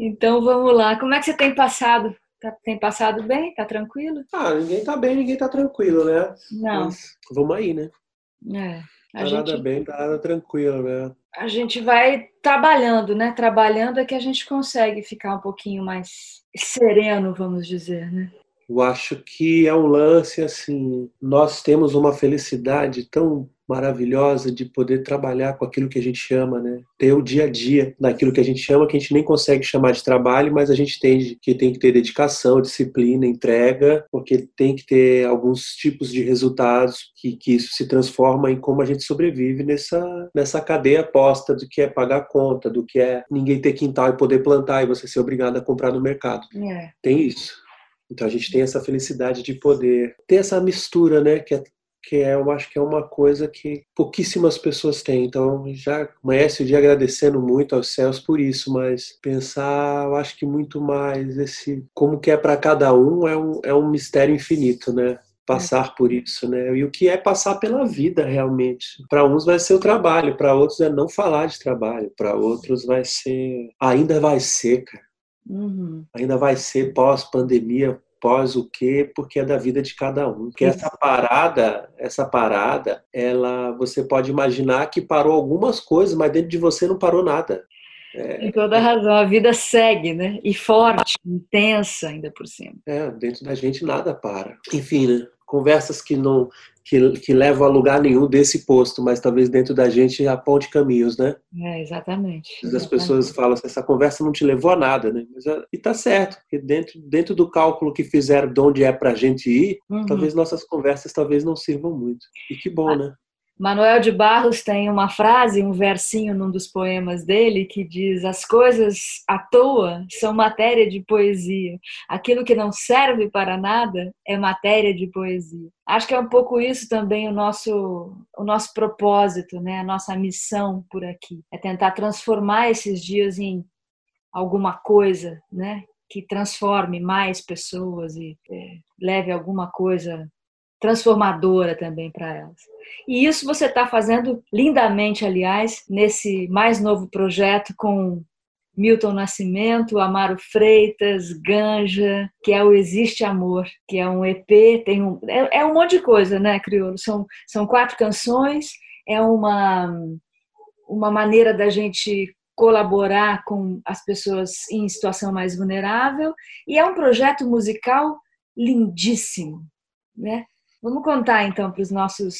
Então vamos lá. Como é que você tem passado? Tá, tem passado bem? Tá tranquilo? Ah, ninguém tá bem, ninguém tá tranquilo, né? Não. Mas vamos aí, né? É. A Tá gente, nada bem, tá nada tranquilo, né? a gente vai trabalhando, né? Trabalhando é que a gente consegue ficar um pouquinho mais sereno, vamos dizer, né? Eu acho que é um lance assim, nós temos uma felicidade tão maravilhosa de poder trabalhar com aquilo que a gente chama, né? Ter o dia a dia naquilo que a gente chama, que a gente nem consegue chamar de trabalho, mas a gente entende que tem que ter dedicação, disciplina, entrega, porque tem que ter alguns tipos de resultados que, que isso se transforma em como a gente sobrevive nessa, nessa cadeia posta do que é pagar conta, do que é ninguém ter quintal e poder plantar e você ser obrigado a comprar no mercado. É. Tem isso. Então a gente tem essa felicidade de poder ter essa mistura, né? Que é, que é, eu acho que é uma coisa que pouquíssimas pessoas têm. Então já amanhece o dia agradecendo muito aos céus por isso, mas pensar, eu acho que muito mais esse como que é para cada um é um, é um mistério infinito, né? Passar por isso, né? E o que é passar pela vida realmente. Para uns vai ser o trabalho, para outros é não falar de trabalho, para outros vai ser. Ainda vai ser, cara Uhum. ainda vai ser pós-pandemia, pós o quê? Porque é da vida de cada um. Porque essa parada, essa parada, ela, você pode imaginar que parou algumas coisas, mas dentro de você não parou nada. Tem toda a razão. A vida segue, né? E forte, intensa ainda por cima. É, dentro da gente nada para. Enfim, né? Conversas que não que, que levam a lugar nenhum desse posto, mas talvez dentro da gente aponte caminhos, né? É, exatamente. As exatamente. pessoas falam assim, essa conversa não te levou a nada, né? Mas, e tá certo, porque dentro, dentro do cálculo que fizeram de onde é pra gente ir, Uhum. talvez nossas conversas talvez não sirvam muito. E que bom, né? Manuel de Barros tem uma frase, um versinho num dos poemas dele que diz: As coisas à toa são matéria de poesia. Aquilo que não serve para nada é matéria de poesia. Acho que é um pouco isso também o nosso, o nosso propósito, né? a nossa missão por aqui. É tentar transformar esses dias em alguma coisa né? que transforme mais pessoas e é, leve alguma coisa transformadora também para elas. E isso você está fazendo lindamente, aliás, nesse mais novo projeto com Milton Nascimento, Amaro Freitas, Ganja, que é o Existe Amor, que é um EP, tem um, é, é um monte de coisa, né, Criolo? São, são quatro canções, é uma, uma maneira da gente colaborar com as pessoas em situação mais vulnerável e é um projeto musical lindíssimo, né? Vamos contar então para os nossos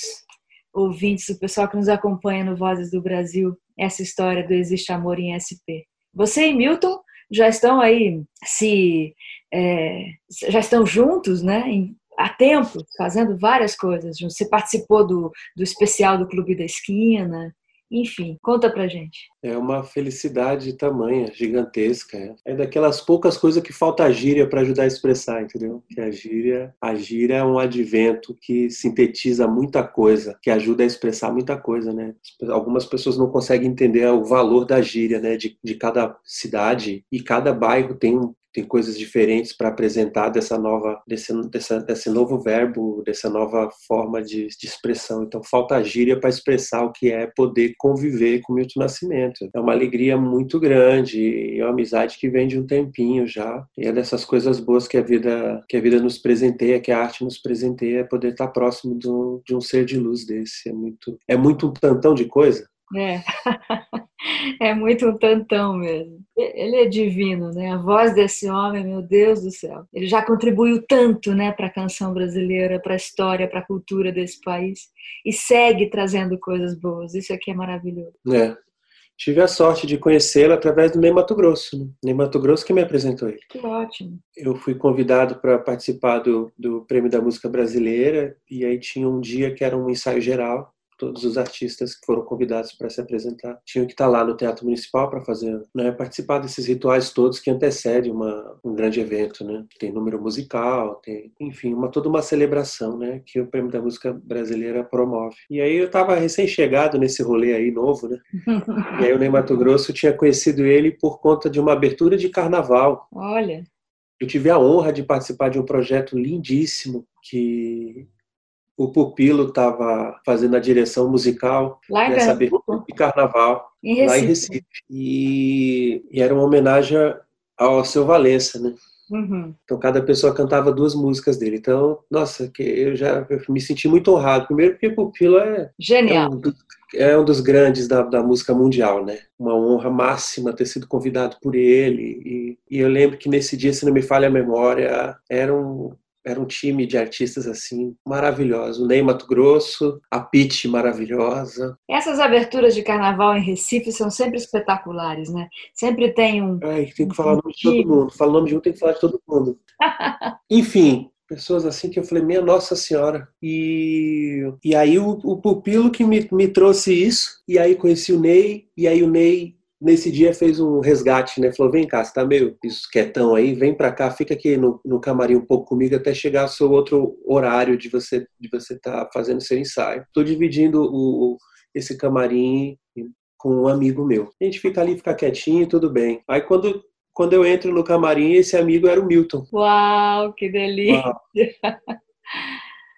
ouvintes, o pessoal que nos acompanha no Vozes do Brasil, essa história do Existe Amor em SP. Você e Milton já estão aí se é, já estão juntos, né? Em, há tempo, fazendo várias coisas. Você participou do, do especial do Clube da Esquina, enfim, conta pra gente. É uma felicidade tamanha, gigantesca. É daquelas poucas coisas que falta a gíria para ajudar a expressar, entendeu? Que a gíria, a gíria é um advento que sintetiza muita coisa, que ajuda a expressar muita coisa, né? Algumas pessoas não conseguem entender o valor da gíria, né? De, de cada cidade e cada bairro tem tem coisas diferentes para apresentar dessa nova, desse, dessa, desse novo verbo, dessa nova forma de, de expressão. Então, falta a gíria para expressar o que é poder conviver com Milton Nascimento. É uma alegria muito grande é uma amizade que vem de um tempinho já. E é dessas coisas boas que a vida, que a vida nos presenteia, que a arte nos presenteia, é poder estar próximo de um, de um ser de luz desse. É muito, é muito um tantão de coisa. É. é muito um tantão mesmo. Ele é divino, né? A voz desse homem, meu Deus do céu. Ele já contribuiu tanto, né, para a canção brasileira, para a história, para a cultura desse país e segue trazendo coisas boas. Isso aqui é maravilhoso. É. Tive a sorte de conhecê-lo através do Ney Mato Grosso. Né? Ney Mato Grosso que me apresentou ele. Que ótimo. Eu fui convidado para participar do, do Prêmio da Música Brasileira e aí tinha um dia que era um ensaio geral todos os artistas que foram convidados para se apresentar tinham que estar lá no Teatro Municipal para fazer, né, participar desses rituais todos que antecedem uma, um grande evento, né? Tem número musical, tem, enfim, uma toda uma celebração, né, que o Prêmio da Música Brasileira promove. E aí eu estava recém-chegado nesse rolê aí novo, né? e aí o Ney Mato Grosso tinha conhecido ele por conta de uma abertura de carnaval. Olha. Eu tive a honra de participar de um projeto lindíssimo que o Pupilo estava fazendo a direção musical lá em nessa abertura de carnaval, em lá em Recife. E, e, era uma homenagem ao seu Valença, né? Uhum. Então cada pessoa cantava duas músicas dele. Então, nossa, que eu já eu me senti muito honrado. Primeiro porque Pupilo é Genial. É um, dos, é um dos grandes da, da, música mundial, né? Uma honra máxima ter sido convidado por ele. E, e eu lembro que nesse dia, se não me falha a memória, era um, era um time de artistas assim maravilhosos. O Ney Mato Grosso, a Pete maravilhosa. Essas aberturas de carnaval em Recife são sempre espetaculares, né? Sempre tem um. Ai, tem que falar o nome de todo mundo. Fala o nome de um, tem que falar de todo mundo. Enfim, pessoas assim que eu falei, minha Nossa Senhora. E, e aí o, o pupilo que me, me trouxe isso, e aí conheci o Ney, e aí o Ney nesse dia fez um resgate, né? Falou: vem cá, você tá meio quietão aí, vem pra cá, fica aqui no, no camarim um pouco comigo até chegar o seu outro horário de você de você tá fazendo seu ensaio. Tô dividindo o, esse camarim com um amigo meu. A gente fica ali, fica quietinho, tudo bem. Aí quando quando eu entro no camarim, esse amigo era o Milton. Uau, que delícia! Uau.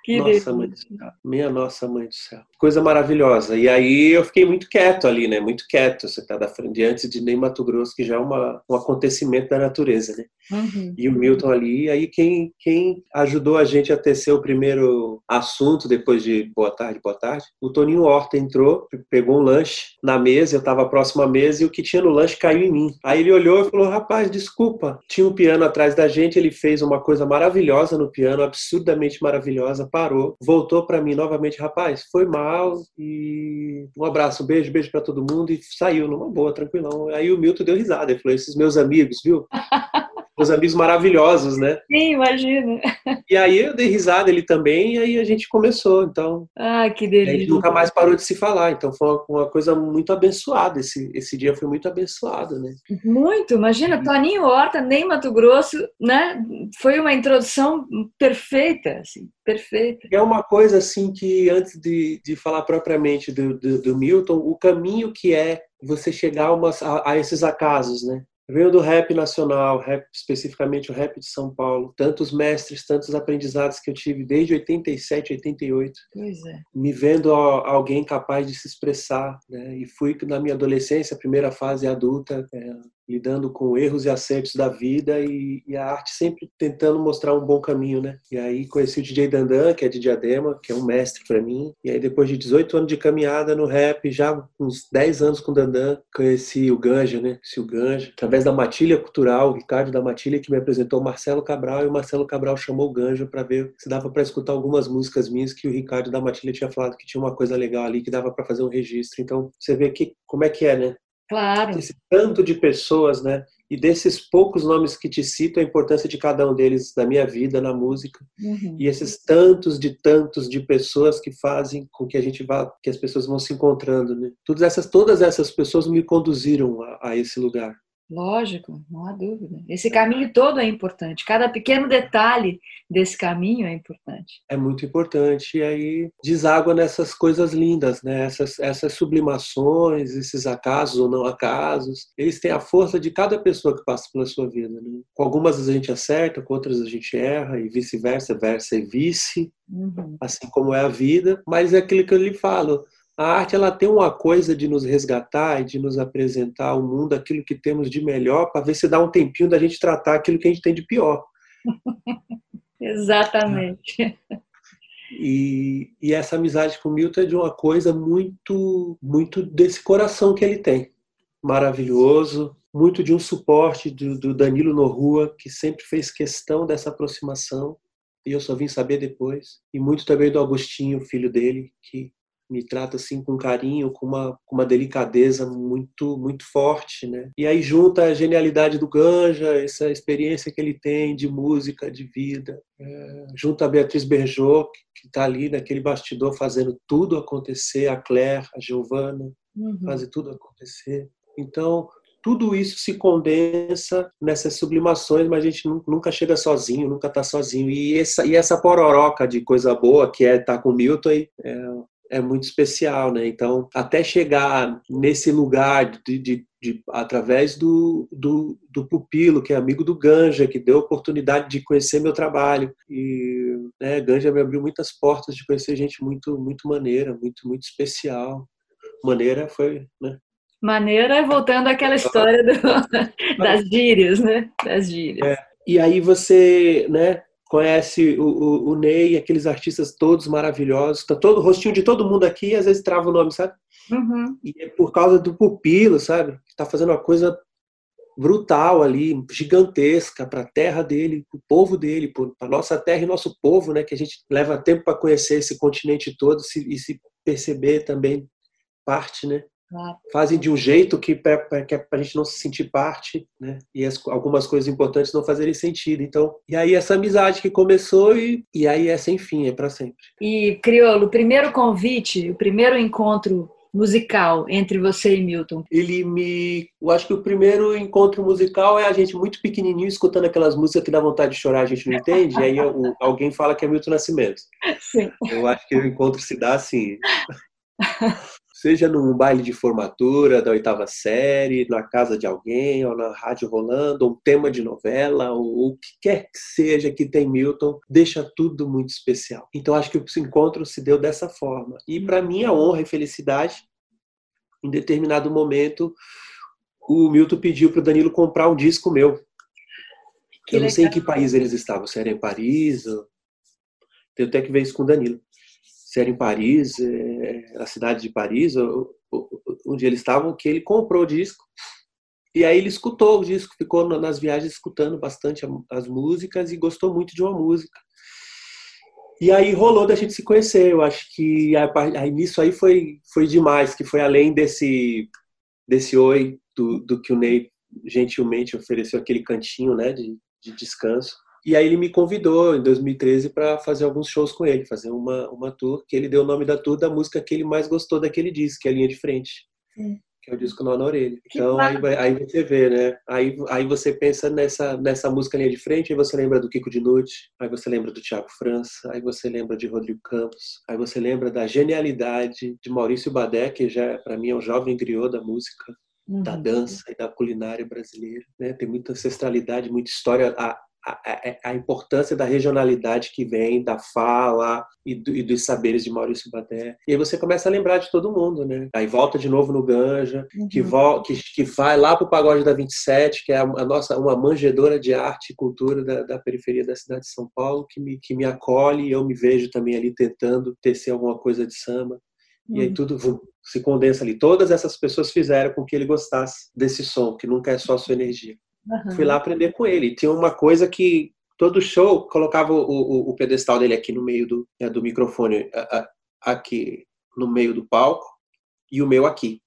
Que nossa mãe do céu. Minha nossa mãe do céu. Coisa maravilhosa. E aí eu fiquei muito quieto ali, né? Muito quieto. Você tá da frente antes de nem Mato Grosso, que já é uma, um acontecimento da natureza, né? Uhum. E o Milton ali. E aí quem, quem ajudou a gente a tecer o primeiro assunto depois de boa tarde, boa tarde, o Toninho Horta entrou, pegou um lanche na mesa, eu estava próximo à mesa e o que tinha no lanche caiu em mim. Aí ele olhou e falou: "Rapaz, desculpa". Tinha um piano atrás da gente, ele fez uma coisa maravilhosa no piano, absurdamente maravilhosa parou, voltou para mim novamente, rapaz, foi mal e um abraço, um beijo, beijo para todo mundo e saiu numa boa, tranquilão. Aí o Milton deu risada, ele falou: "Esses meus amigos, viu? Meus amigos maravilhosos, né? Sim, imagina. E aí eu dei risada ele também, e aí a gente começou, então. Ah, que delícia. A gente nunca mais parou de se falar, então foi uma, coisa muito abençoada. Esse, esse dia foi muito abençoado, né? Muito, imagina, Toninho Horta, nem Mato Grosso, né? Foi uma introdução perfeita, assim, perfeita. É uma coisa assim que, antes de, de falar propriamente do, do, do Milton, o caminho que é você chegar a, umas, a, a esses acasos, né? Veio do rap nacional, rap, especificamente o rap de São Paulo. Tantos mestres, tantos aprendizados que eu tive desde 87, 88. Pois é. Me vendo alguém capaz de se expressar. Né? E fui, na minha adolescência, primeira fase adulta, é, lidando com erros e acertos da vida e, e, a arte sempre tentando mostrar um bom caminho, né? E aí conheci o DJ Dandan, que é de Diadema, que é um mestre para mim. E aí depois de 18 anos de caminhada no rap, já uns 10 anos com Dandan, conheci o Ganja, né? Conheci o Ganja através da Matilha Cultural, o Ricardo da Matilha que me apresentou o Marcelo Cabral e o Marcelo Cabral chamou o Ganja para ver se dava para escutar algumas músicas minhas que o Ricardo da Matilha tinha falado que tinha uma coisa legal ali que dava para fazer um registro. Então, você vê que como é que é, né? Claro. Esse tanto de pessoas, né? E desses poucos nomes que te cito, a importância de cada um deles na minha vida, na música. Uhum. E esses tantos de tantos de pessoas que fazem com que a gente vá, que as pessoas vão se encontrando, né? Todas essas, todas essas pessoas me conduziram a, a esse lugar. Lógico, não há dúvida. Esse caminho todo é importante. Cada pequeno detalhe desse caminho é importante. É muito importante. E aí deságua nessas coisas lindas, né? Essas, essas sublimações, esses acasos ou não acasos. Eles têm a força de cada pessoa que passa pela sua vida. Né? Com algumas a gente acerta, com outras a gente erra, e vice-versa, versa e vice. Uhum. Assim como é a vida. Mas é aquilo que eu lhe falo a arte ela tem uma coisa de nos resgatar e de nos apresentar ao mundo aquilo que temos de melhor, para ver se dá um tempinho da gente tratar aquilo que a gente tem de pior. Exatamente. E, e, essa amizade com o Milton é de uma coisa muito, muito desse coração que ele tem. Maravilhoso, muito de um suporte do, do Danilo Norrua, que sempre fez questão dessa aproximação, e eu só vim saber depois. E muito também do Agostinho, filho dele, que me trata assim com carinho, com uma, com uma delicadeza muito muito forte, né? E aí junta a genialidade do Ganja, essa experiência que ele tem de música, de vida, é, junto a Beatriz Berjot, que está ali naquele bastidor fazendo tudo acontecer, a Claire, a Giovana, uhum. fazem tudo acontecer. Então, tudo isso se condensa nessas sublimações, mas a gente nunca chega sozinho, nunca está sozinho. E essa, e essa pororoca de coisa boa que é estar tá com o Milton é, é muito especial, né? Então, até chegar nesse lugar de, de, de através do, do, do, pupilo, que é amigo do Ganja, que deu a oportunidade de conhecer meu trabalho. E né, Ganja me abriu muitas portas de conhecer gente muito, muito maneira, muito, muito especial. Maneira foi, né? Maneira, voltando àquela história do, das gírias, né? Das gírias. É, e aí você, né, conhece o, o, o, Ney, aqueles artistas todos maravilhosos, tá todo o rostinho de todo mundo aqui, às vezes trava o nome, sabe? Uhum. E é por causa do pupilo, sabe? Tá fazendo uma coisa brutal ali, gigantesca para a terra dele, para o povo dele, para nossa terra e nosso povo, né? Que a gente leva tempo para conhecer esse continente todo e se perceber também parte, né? Claro. Fazem de um jeito que para a gente não se sentir parte, né? E as, algumas coisas importantes não fazerem sentido. Então, e aí essa amizade que começou e, e aí é sem fim, é para sempre. E Criolo, o primeiro convite, o primeiro encontro musical entre você e Milton? Ele me. Eu acho que o primeiro encontro musical é a gente muito pequenininho escutando aquelas músicas que dá vontade de chorar, a gente não entende, e aí alguém fala que é Milton Nascimento. Sim. Eu acho que o encontro se dá assim. Seja num baile de formatura da oitava série, na casa de alguém, ou na rádio rolando, ou um tema de novela, ou o que quer que seja que tem Milton, deixa tudo muito especial. Então acho que o encontro se deu dessa forma. E para mim a honra e felicidade, em determinado momento, o Milton pediu para o Danilo comprar um disco meu. Que eu não sei em que país eles estavam, se era em Paris, ou... tenho até que ver isso com o Danilo se era em Paris, é, a cidade de Paris, onde eles estavam, que ele comprou o disco. E aí ele escutou o disco, ficou nas viagens escutando bastante as músicas e gostou muito de uma música. E aí rolou da gente se conhecer. Eu acho que aí, nisso aí foi, foi demais, que foi além desse, desse oi do, do que o Ney gentilmente ofereceu aquele cantinho né, de, de descanso. E aí ele me convidou em 2013 para fazer alguns shows com ele, fazer uma, uma tour, que ele deu o nome da tour da música que ele mais gostou daquele disco, que é a Linha de Frente. Sim. Que é o disco Nó na Orelha. Então aí, aí você vê, né? Aí, aí você pensa nessa, nessa música Linha de Frente, aí você lembra do Kiko Dinucci, aí você lembra do Tiago França, aí você lembra de Rodrigo Campos, aí você lembra da genialidade de Maurício Badé, que já para mim é um jovem griot da música. Uhum. Da dança e da culinária brasileira. Né? Tem muita ancestralidade, muita história. A, a, a, importância da regionalidade que vem da fala e, do, e, dos saberes de Maurício Badé. E aí você começa a lembrar de todo mundo, né? Aí volta de novo no Ganja, uhum. que, vo, que, que vai lá para o Pagode da 27, que é a, a, nossa uma manjedora de arte e cultura da, da, periferia da cidade de São Paulo, que me, que me acolhe e eu me vejo também ali tentando tecer alguma coisa de samba. Uhum. E aí uhum. tudo se condensa ali. Todas essas pessoas fizeram com que ele gostasse desse som, que nunca é só sua energia. Uhum. Fui lá aprender com ele. Tinha uma coisa que todo show colocava o, o, o pedestal dele aqui no meio do, né, do microfone, aqui no meio do palco, e o meu aqui,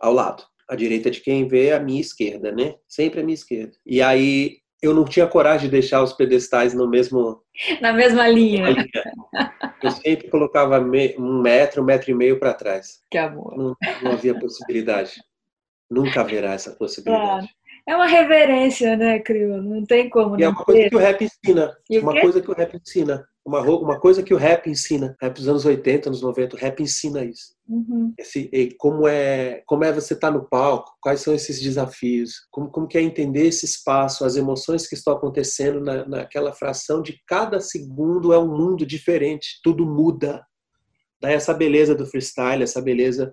ao lado. A direita de quem vê, a minha esquerda, né? Sempre a minha esquerda. E aí eu não tinha coragem de deixar os pedestais no mesmo na mesma linha. Eu sempre colocava um metro, um metro e meio para trás. Que amor. Não, não havia possibilidade. Nunca haverá essa possibilidade. Claro. É uma reverência, né, Crio? Não tem como. E é uma coisa que o rap ensina. uma coisa que o rap ensina. Uma, uma coisa que o rap ensina. Rap dos anos 80, anos 90, o rap ensina isso. Uhum. Esse, como é como é você estar tá no palco, quais são esses desafios, como, como que é entender esse espaço, as emoções que estão acontecendo na, naquela fração de cada segundo é um mundo diferente, tudo muda. Daí essa beleza do freestyle, essa beleza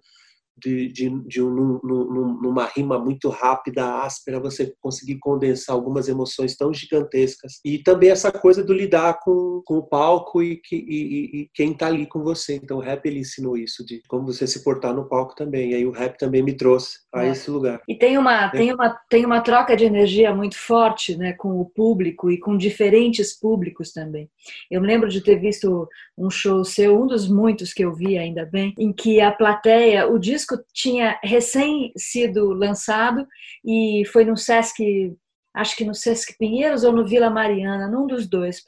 de, de, de um, num, numa rima muito rápida, áspera, você conseguir condensar algumas emoções tão gigantescas. E também essa coisa do lidar com, com o palco e, que, e, e quem está ali com você. Então o rap ele ensinou isso, de como você se portar no palco também. E aí o rap também me trouxe a é. esse lugar. E tem uma, é. tem, uma, tem uma troca de energia muito forte né, com o público e com diferentes públicos também. Eu me lembro de ter visto um show seu, um dos muitos que eu vi, ainda bem, em que a plateia, o disco disco tinha recém sido lançado e foi no Sesc, acho que no Sesc Pinheiros ou no Vila Mariana, num dos dois.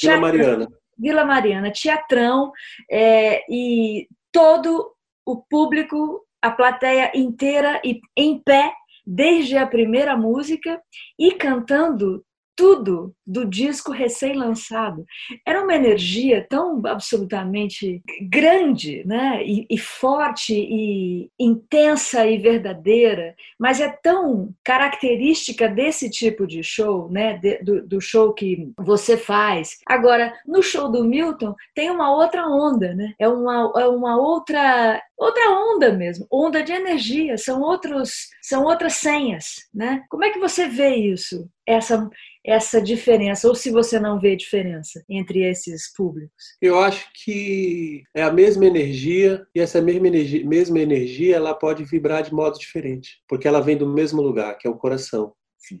Vila Mariana. Vila Mariana, teatrão, é, e todo o público, a plateia inteira em pé, desde a primeira música e cantando tudo do disco recém-lançado. Era uma energia tão absolutamente grande, né? E, e, forte e intensa e verdadeira, mas é tão característica desse tipo de show, né? De, do, do, show que você faz. Agora, no show do Milton tem uma outra onda, né? É uma, é uma outra outra onda mesmo, onda de energia, são outros, são outras senhas, né? Como é que você vê isso? Essa essa diferença, ou se você não vê diferença entre esses públicos? Eu acho que é a mesma energia e essa mesma energia, mesma energia ela pode vibrar de modo diferente, porque ela vem do mesmo lugar, que é o coração. Sim.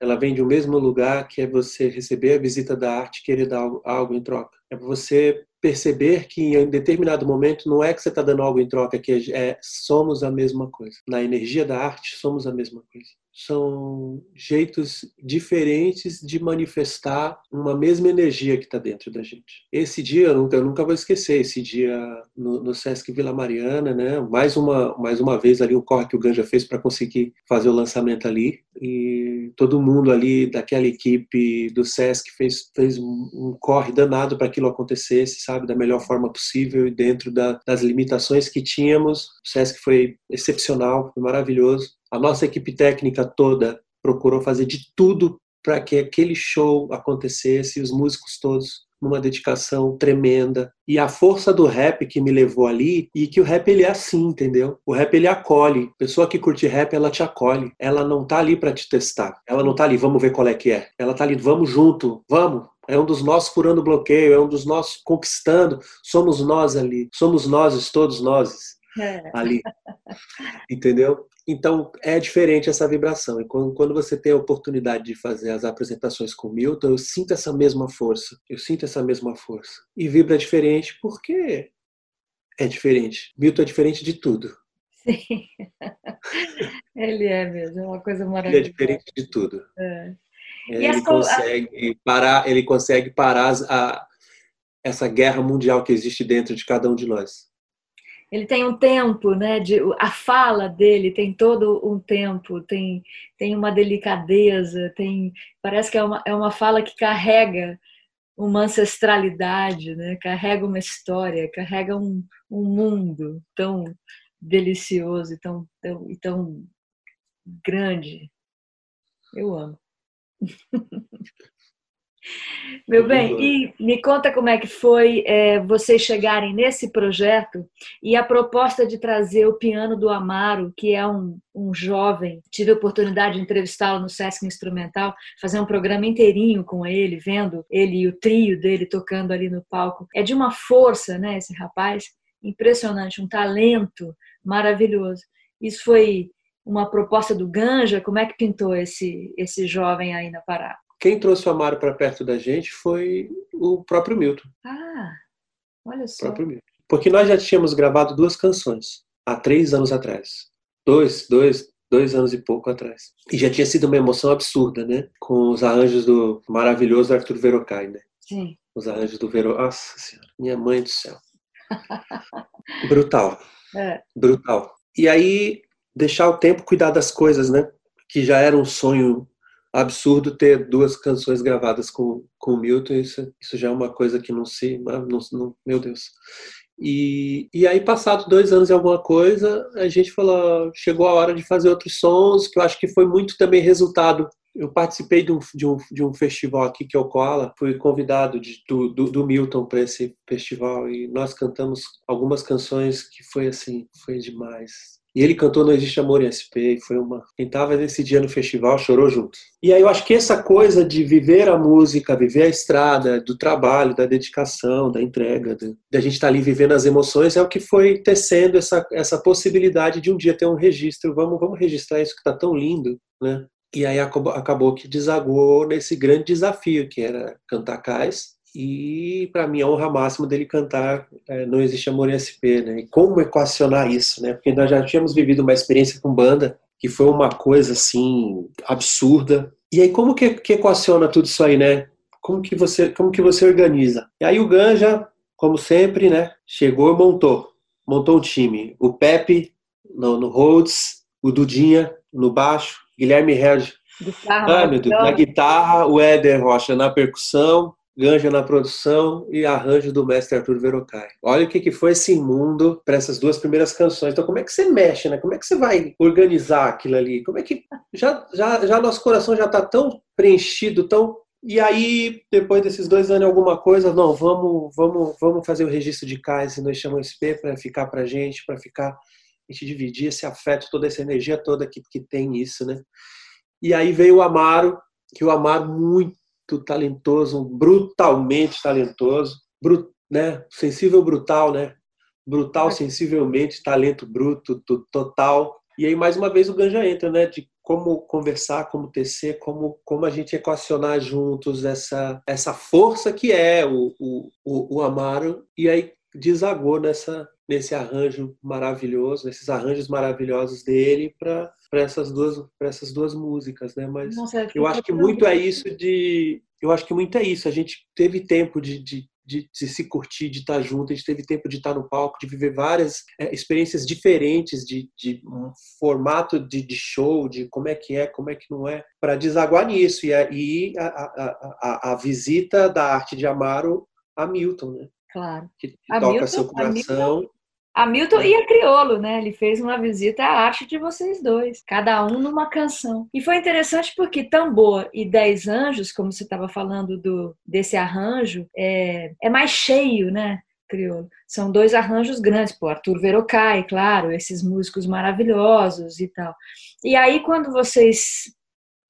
Ela vem um mesmo lugar que é você receber a visita da arte e querer dar algo em troca. É você perceber que em determinado momento não é que você está dando algo em troca, que é, é somos a mesma coisa. Na energia da arte, somos a mesma coisa são jeitos diferentes de manifestar uma mesma energia que está dentro da gente. Esse dia eu nunca, eu nunca vou esquecer, esse dia no, no, Sesc Vila Mariana, né? Mais uma, mais uma vez ali o corre que o Ganja fez para conseguir fazer o lançamento ali e todo mundo ali daquela equipe do Sesc fez, fez um corre danado para aquilo acontecesse, sabe, da melhor forma possível e dentro da, das limitações que tínhamos. O Sesc foi excepcional, foi maravilhoso. A nossa equipe técnica toda procurou fazer de tudo para que aquele show acontecesse, os músicos todos numa dedicação tremenda. E a força do rap que me levou ali, e que o rap ele é assim, entendeu? O rap ele acolhe. Pessoa que curte rap, ela te acolhe. Ela não tá ali para te testar. Ela não tá ali, vamos ver qual é que é. Ela tá ali, vamos junto, vamos. É um dos nossos furando bloqueio, é um dos nossos conquistando. Somos nós ali. Somos nós, todos nós é. ali. Entendeu? Então é diferente essa vibração. E quando, você tem a oportunidade de fazer as apresentações com Milton, eu sinto essa mesma força. Eu sinto essa mesma força. E vibra diferente porque é diferente. Milton é diferente de tudo. Sim. Ele é mesmo, é uma coisa maravilhosa. Ele é diferente de tudo. É. Ele, consegue parar, ele consegue parar a, essa guerra mundial que existe dentro de cada um de nós ele tem um tempo, né? De, a fala dele tem todo um tempo, tem, tem uma delicadeza, tem parece que é uma, é uma fala que carrega uma ancestralidade, né? Carrega uma história, carrega um, um mundo tão delicioso e tão, tão, tão grande. Eu amo. Meu bem, e me conta como é que foi é, vocês chegarem nesse projeto e a proposta de trazer o piano do Amaro, que é um, um jovem, tive a oportunidade de entrevistá-lo no Sesc Instrumental, fazer um programa inteirinho com ele, vendo ele e o trio dele tocando ali no palco. É de uma força, né, esse rapaz, impressionante, um talento maravilhoso. Isso foi uma proposta do Ganja, como é que pintou esse, esse jovem aí na Pará? Quem trouxe o Amaro para perto da gente foi o próprio Milton. Ah, olha só. O próprio Milton. Porque nós já tínhamos gravado duas canções há três anos atrás. Dois, dois, dois anos e pouco atrás. E já tinha sido uma emoção absurda, né? Com os arranjos do maravilhoso Arthur Verocai, né? Sim. Os arranjos do Vero... Nossa Senhora, minha mãe do céu. Brutal. É. Brutal. E aí, deixar o tempo cuidar das coisas, né? Que já era um sonho absurdo ter duas canções gravadas com, com Milton, isso, isso já é uma coisa que não se. Não, não, meu Deus. E, e aí, passado dois anos e alguma coisa, a gente falou: chegou a hora de fazer outros sons, que eu acho que foi muito também resultado. Eu participei de um, de um, de um festival aqui que é o Koala, fui convidado de, do, do, do Milton para esse festival e nós cantamos algumas canções que foi assim, foi demais e ele cantou Não Existe Amor em SP, foi uma. Quem estava nesse dia no festival chorou junto. E aí eu acho que essa coisa de viver a música, viver a estrada, do trabalho, da dedicação, da entrega, da gente estar tá ali vivendo as emoções, é o que foi tecendo essa, essa possibilidade de um dia ter um registro. Vamos, vamos registrar isso que está tão lindo, né? E aí acabou, acabou que desagou nesse grande desafio que era cantar cais e para mim a honra máxima dele cantar é, Não Existe Amor em SP, né? E como equacionar isso, né? Porque nós já tínhamos vivido uma experiência com banda que foi uma coisa assim absurda. E aí como que, que equaciona tudo isso aí, né? Como que você como que você organiza? E aí o Ganja, como sempre, né? Chegou e montou, montou um time. O Pepe no, no Rhodes, o Dudinha no baixo, Guilherme Regi ah, meu Deus, na guitarra, o Éder Rocha na percussão, Ganja na produção e arranjo do mestre Arthur Verocai. Olha o que, que foi esse mundo para essas duas primeiras canções. Então, como é que você mexe, né? Como é que você vai organizar aquilo ali? Como é que já já, já nosso coração já está tão preenchido, tão E aí, depois desses dois anos, alguma coisa, não, vamos, vamos, vamos fazer o registro de CAIS e nós chamamos SP para ficar para gente, para ficar, a gente dividir esse afeto, toda essa energia toda que, que tem isso, né? E aí veio o Amaro, que o Amaro muito talentoso, brutalmente talentoso, brut, né? Sensível brutal, né? Brutal, sensivelmente, talento bruto, total. E aí, mais uma vez, o Ganja entra, né? De como conversar, como tecer, como, como a gente equacionar juntos essa, essa força que é o, o, o Amaro, e aí desagou nessa, nesse arranjo maravilhoso, nesses arranjos maravilhosos dele para essas duas para essas duas músicas, né? Mas Nossa, eu acho que muito é isso de eu acho que muito é isso. A gente teve tempo de, de, de, de, se curtir, de estar junto, a gente teve tempo de estar no palco, de viver várias é, experiências diferentes de, de um formato de, de, show, de como é que é, como é que não é, para desaguar nisso. E aí a, a, a, a, visita da arte de Amaro a Milton, né? Claro. Que, que toca Milton, seu coração. Hamilton e a Criolo, né? Ele fez uma visita à arte de vocês dois, cada um numa canção. E foi interessante porque Tambor e Dez Anjos, como você estava falando do, desse arranjo, é, é mais cheio, né? Criolo. São dois arranjos grandes, pô, Arthur Verocai, claro, esses músicos maravilhosos e tal. E aí, quando vocês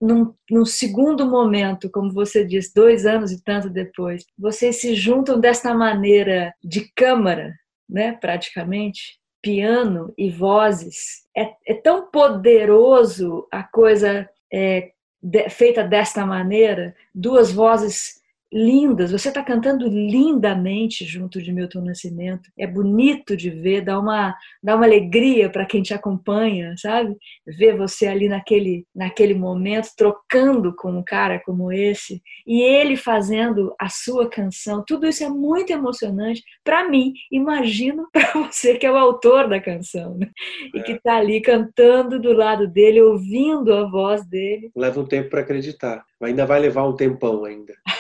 num, num, segundo momento, como você disse, dois anos e tanto depois, vocês se juntam desta maneira de câmara, né, praticamente, piano e vozes. É, é tão poderoso a coisa é, de, feita desta maneira, duas vozes lindas. Você está cantando lindamente junto de Milton Nascimento. É bonito de ver, dá uma, dá uma alegria para quem te acompanha, sabe? Ver você ali naquele, naquele momento, trocando com um cara como esse, e ele fazendo a sua canção. Tudo isso é muito emocionante para mim. Imagino para você que é o autor da canção, né? E que está ali cantando do lado dele, ouvindo a voz dele. Leva um tempo para acreditar. Ainda vai levar um tempão ainda.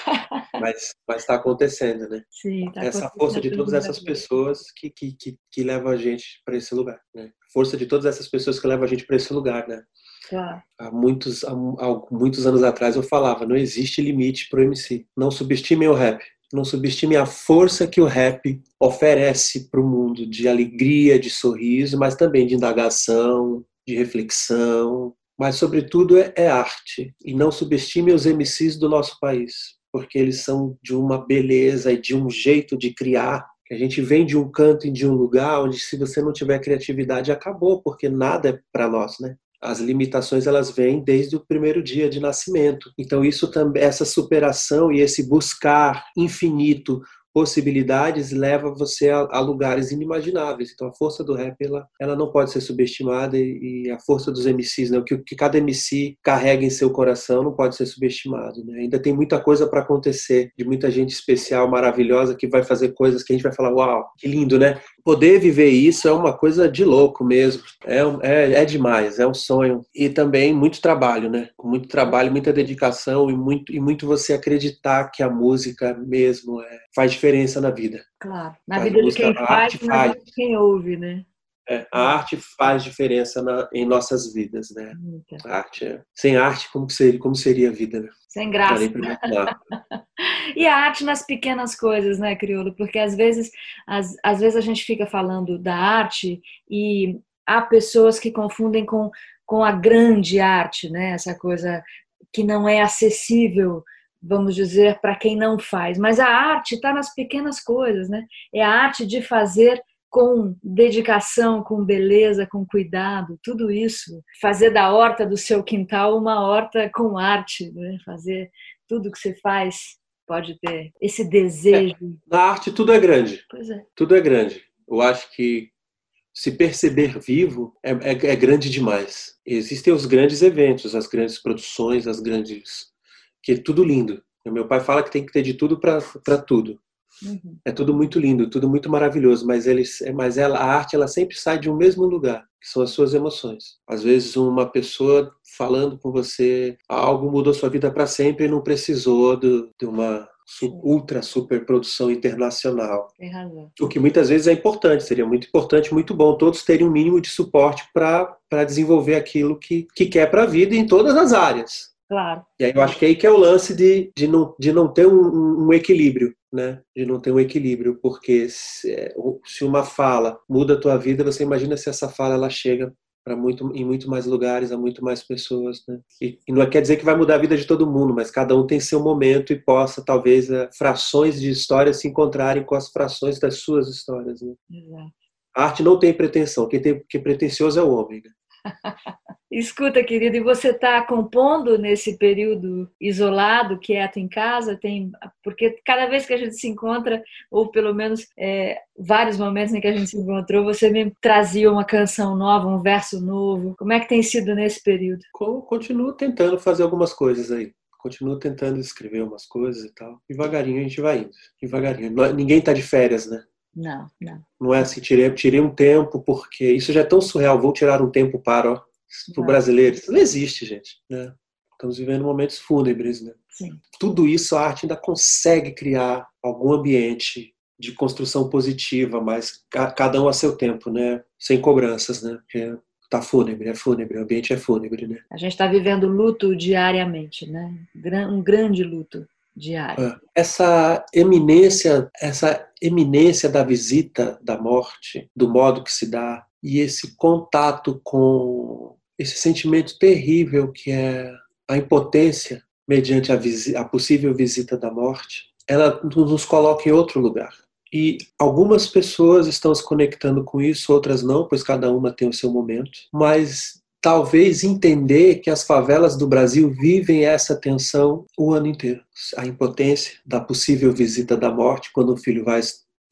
mas está acontecendo, né? Sim, tá Essa força de todas essas pessoas que, que, que, que leva a gente para esse lugar, né? Força de todas essas pessoas que levam a gente para esse lugar, né? Claro. Há muitos, há, há muitos anos atrás eu falava, não existe limite para o MC. Não subestime o rap. Não subestime a força que o rap oferece para o mundo de alegria, de sorriso, mas também de indagação, de reflexão, mas sobretudo é, é, arte. E não subestime os MCs do nosso país, porque eles são de uma beleza e de um jeito de criar. A gente vem de um canto e de um lugar onde se você não tiver criatividade acabou, porque nada é para nós, né? As limitações elas vêm desde o primeiro dia de nascimento. Então isso também essa superação e esse buscar infinito possibilidades leva você a, a, lugares inimagináveis. Então a força do rap ela, ela não pode ser subestimada e, e a força dos MCs, né, o que, que, cada MC carrega em seu coração não pode ser subestimado. Né? Ainda tem muita coisa para acontecer, de muita gente especial, maravilhosa que vai fazer coisas que a gente vai falar, uau, que lindo, né? Poder viver isso é uma coisa de louco mesmo. É, é, é demais, é um sonho. E também muito trabalho, né? Muito trabalho, muita dedicação e muito, e muito você acreditar que a música mesmo é, faz diferença na vida. Claro, na faz vida música, de quem faz, na vida de quem ouve, né? É, a arte faz diferença na, em nossas vidas, né? A arte é, sem arte, como seria, como seria a vida, né? Sem graça. e a arte nas pequenas coisas, né, Criolo? Porque às vezes, às, às vezes a gente fica falando da arte e há pessoas que confundem com, com a grande arte, né? Essa coisa que não é acessível vamos dizer, para quem não faz. Mas a arte está nas pequenas coisas, né? É a arte de fazer com dedicação, com beleza, com cuidado, tudo isso. Fazer da horta do seu quintal uma horta com arte, né? Fazer tudo que você faz pode ter esse desejo. É, na arte tudo é grande. Pois é. Tudo é grande. Eu acho que se perceber vivo é, é, é grande demais. Existem os grandes eventos, as grandes produções, as grandes que é tudo lindo. Meu pai fala que tem que ter de tudo para tudo. Uhum. É tudo muito lindo, tudo muito maravilhoso, mas eles, mas ela, a arte ela sempre sai de um mesmo lugar, que são as suas emoções. Às vezes uma pessoa falando com você algo mudou sua vida para sempre e não precisou de, de uma ultra super produção internacional. O que muitas vezes é importante, seria muito importante, muito bom todos terem um mínimo de suporte para desenvolver aquilo que, que quer para a vida em todas as áreas Claro. E aí eu acho que é aí que é o lance de, de, não, de não ter um, um equilíbrio, né? De não ter um equilíbrio, porque se, é, se uma fala muda a tua vida, você imagina se essa fala ela chega para muito em muito mais lugares, a muito mais pessoas, né? E, e, não quer dizer que vai mudar a vida de todo mundo, mas cada um tem seu momento e possa talvez é, frações de história se encontrarem com as frações das suas histórias, né? Exato. A arte não tem pretensão, quem tem que pretensioso é o homem. Né? Escuta, querido, e você está compondo nesse período isolado, quieto em casa? Tem, porque cada vez que a gente se encontra, ou pelo menos é, vários momentos em que a gente se encontrou, você me trazia uma canção nova, um verso novo. Como é que tem sido nesse período? Continuo tentando fazer algumas coisas aí continuo tentando escrever umas coisas e tal. Devagarinho a gente vai indo. Devagarinho. Ninguém está de férias, né? Não, não. Não é assim, tirei, tirei um tempo, porque isso já é tão surreal, vou tirar um tempo para, ó, pro brasileiro. Isso não existe, gente. Né? Estamos vivendo momentos fúnebres, né? Sim. Tudo isso a arte ainda consegue criar algum ambiente de construção positiva, mas cada um a seu tempo, né? Sem cobranças, né? Porque tá fúnebre, é fúnebre, o ambiente é fúnebre, né? A gente está vivendo luto diariamente, né? Um grande luto diário. É. Essa eminência, essa eminência da visita da morte, do modo que se dá, e esse contato com esse sentimento terrível que é a impotência mediante a, a possível visita da morte, ela nos coloca em outro lugar. E algumas pessoas estão se conectando com isso, outras não, pois cada uma tem o seu momento. Mas talvez entender que as favelas do Brasil vivem essa tensão o ano inteiro. A impotência da possível visita da morte quando o filho vai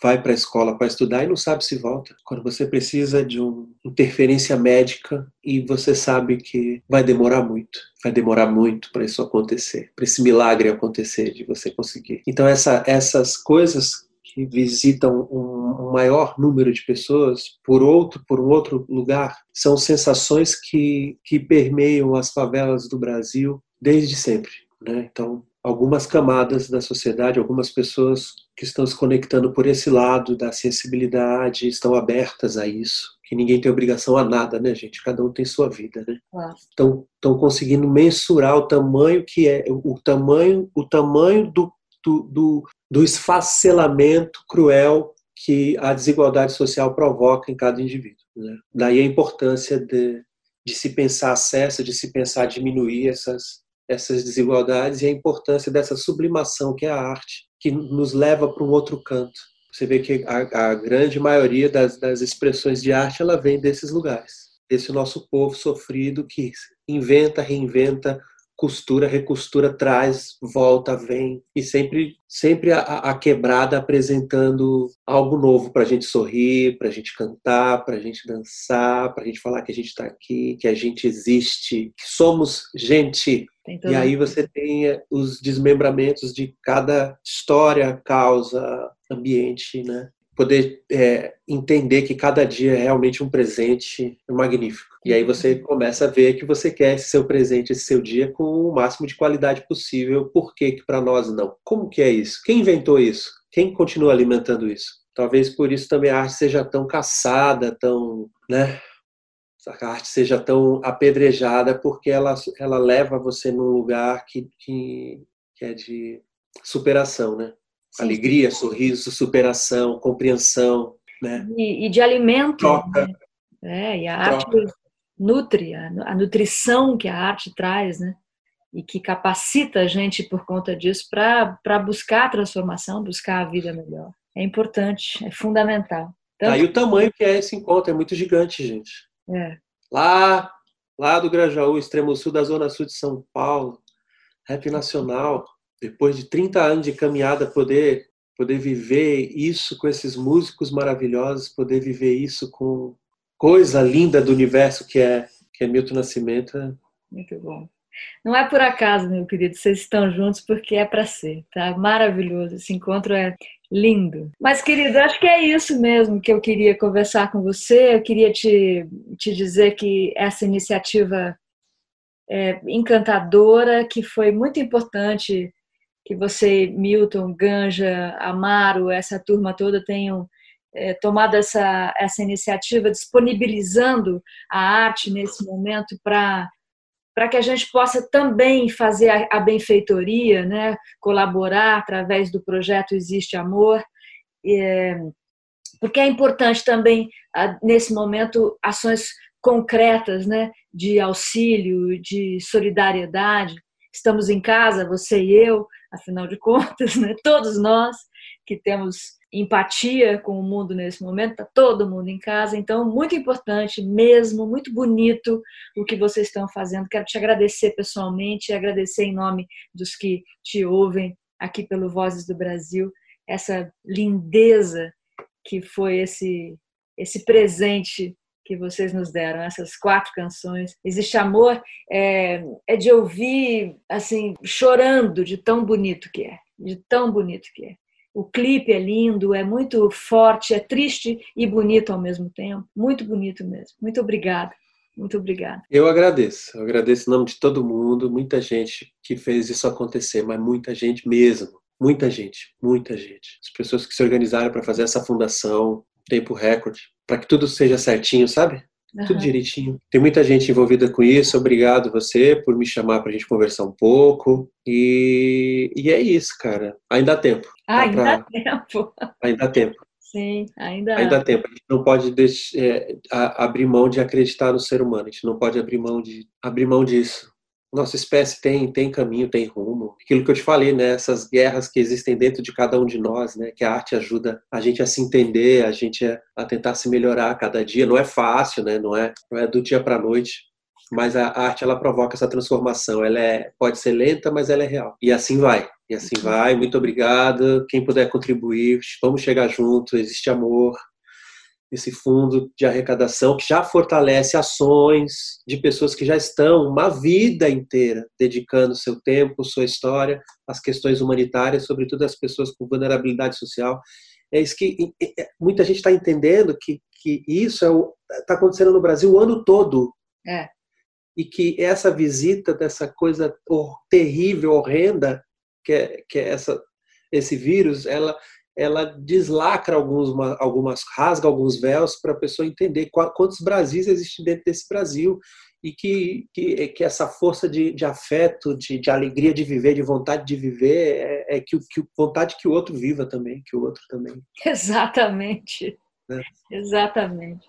vai para a escola para estudar e não sabe se volta. Quando você precisa de uma interferência médica e você sabe que vai demorar muito, vai demorar muito para isso acontecer, para esse milagre acontecer de você conseguir. Então essa, essas coisas que visitam um, um, maior número de pessoas por outro por um outro lugar são sensações que que permeiam as favelas do Brasil desde sempre né? então algumas camadas da sociedade algumas pessoas que estão se conectando por esse lado da sensibilidade estão abertas a isso que ninguém tem obrigação a nada, né, gente? Cada um tem sua vida, né? Estão estão conseguindo mensurar o tamanho que é o tamanho o tamanho do, do, do, do esfacelamento cruel que a desigualdade social provoca em cada indivíduo. Né? Daí a importância de, de se pensar acesso, de se pensar diminuir essas, essas desigualdades e a importância dessa sublimação que é a arte, que nos leva para um outro canto. Você vê que a, a grande maioria das, das expressões de arte ela vem desses lugares, desse nosso povo sofrido que inventa, reinventa, costura, recostura, traz, volta, vem e sempre, sempre a, a quebrada apresentando algo novo para a gente sorrir, para a gente cantar, para a gente dançar, para a gente falar que a gente está aqui, que a gente existe, que somos gente. E aí você tem eh, os desmembramentos de cada história, causa, ambiente, né? Poder é, entender que cada dia é realmente um presente magnífico. E aí você começa a ver que você quer esse seu presente, esse seu dia com o máximo de qualidade possível. Por que que para nós não? Como que é isso? Quem inventou isso? Quem continua alimentando isso? Talvez por isso também a arte seja tão caçada, tão, né? A arte seja tão apedrejada porque ela, ela leva você num lugar que, que, que é de superação, né? Sim. Alegria, sorriso, superação, compreensão, né? E, e de alimento. Troca. Né? É, e a Troca. arte nutre, a, a nutrição que a arte traz, né? E que capacita a gente por conta disso para buscar a transformação, buscar a vida melhor. É importante, é fundamental. Tanto... Aí o tamanho que é esse encontro é muito gigante, gente. É. Lá, lá do Grajaú, extremo sul da zona sul de São Paulo, rap nacional, depois de 30 anos de caminhada, poder poder viver isso com esses músicos maravilhosos, poder viver isso com coisa linda do universo que é que é Milton Nascimento. É Muito bom. Não é por acaso, meu querido, vocês estão juntos porque é para ser, tá? Maravilhoso, esse encontro é lindo. Mas, querido, acho que é isso mesmo que eu queria conversar com você. Eu queria te, te dizer que essa iniciativa é encantadora, que foi muito importante que você, Milton, Ganja, Amaro, essa turma toda tenham é, tomado essa, essa iniciativa, disponibilizando a arte nesse momento para para que a gente possa também fazer a, a benfeitoria, né? colaborar através do projeto Existe Amor. É, porque é importante também, nesse momento, ações concretas né, de auxílio, de solidariedade. Estamos em casa, você e eu, afinal de contas, né, todos nós que temos empatia com o mundo nesse momento, está todo mundo em casa, então muito importante mesmo, muito bonito o que vocês estão fazendo. Quero te agradecer pessoalmente, agradecer em nome dos que te ouvem aqui pelo Vozes do Brasil, essa lindeza que foi esse esse presente que vocês nos deram, essas quatro canções. Existe Amor é, é de ouvir assim chorando de tão bonito que é, de tão bonito que é. O clipe é lindo, é muito forte, é triste e bonito ao mesmo tempo. Muito bonito mesmo. Muito obrigada. Muito obrigada. Eu agradeço. Eu agradeço em nome de todo mundo, muita gente que fez isso acontecer, mas muita gente mesmo. Muita gente, muita gente. As pessoas que se organizaram para fazer essa fundação, tempo recorde, para que tudo seja certinho, sabe? Uhum. Tudo direitinho. Tem muita gente envolvida com isso. Obrigado você por me chamar para a gente conversar um pouco. E, e é isso, cara. Ainda há tempo. Ah, ainda pra... há tempo. Ainda há tempo. Sim, ainda, ainda há tempo. A gente não pode deixar, é, abrir mão de acreditar no ser humano. A gente não pode abrir mão de abrir mão disso nossa espécie tem, tem caminho, tem rumo. Aquilo que eu te falei, né? Essas guerras que existem dentro de cada um de nós, né? Que a arte ajuda a gente a se entender, a gente a, a tentar se melhorar a cada dia. Não é fácil, né? Não é, não é do dia para a noite. Mas a arte ela provoca essa transformação. Ela é, pode ser lenta, mas ela é real. E assim vai. E assim vai. Muito obrigado. Quem puder contribuir, vamos chegar junto. Existe amor esse fundo de arrecadação que já fortalece ações de pessoas que já estão uma vida inteira dedicando seu tempo, sua história às questões humanitárias, sobretudo às pessoas com vulnerabilidade social. É isso que é, muita gente está entendendo que, que isso está é acontecendo no Brasil o ano todo. É. E que essa visita dessa coisa terrível, horrenda, que é, que é essa, esse vírus, ela ela deslacra alguns, algumas, rasga alguns véus para a pessoa entender quantos Brasis existem dentro desse Brasil e que, que, que essa força de, de afeto, de, de, alegria de viver, de vontade de viver, é, é que, que vontade que o outro viva também, que o outro também. Exatamente. Né? Exatamente.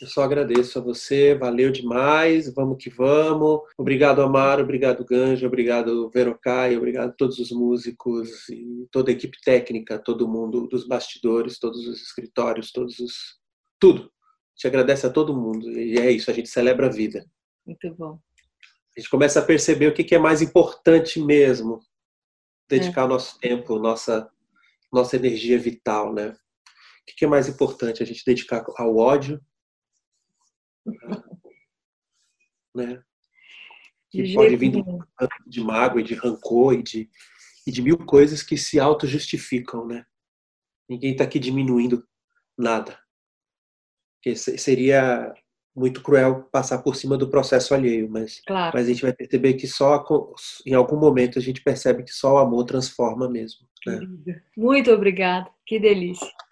Eu só agradeço a você, valeu demais, vamos que vamos. Obrigado, Amaro, obrigado, Ganja, obrigado, Verocai, obrigado a todos os músicos e toda a equipe técnica, todo mundo dos bastidores, todos os escritórios, todos os. tudo. Te agradece a todo mundo e é isso, a gente celebra a vida. Muito bom. A gente começa a perceber o que é mais importante mesmo, dedicar é. o nosso tempo, nossa, nossa energia vital, né? O que é mais importante? A gente dedicar ao ódio né? Que pode vir de, de mágoa e de rancor e de, e de mil coisas que se auto-justificam, né? Ninguém está aqui diminuindo nada. Porque seria muito cruel passar por cima do processo alheio, mas, claro. mas a gente vai perceber que só em algum momento a gente percebe que só o amor transforma mesmo. Né? Muito obrigada, que delícia.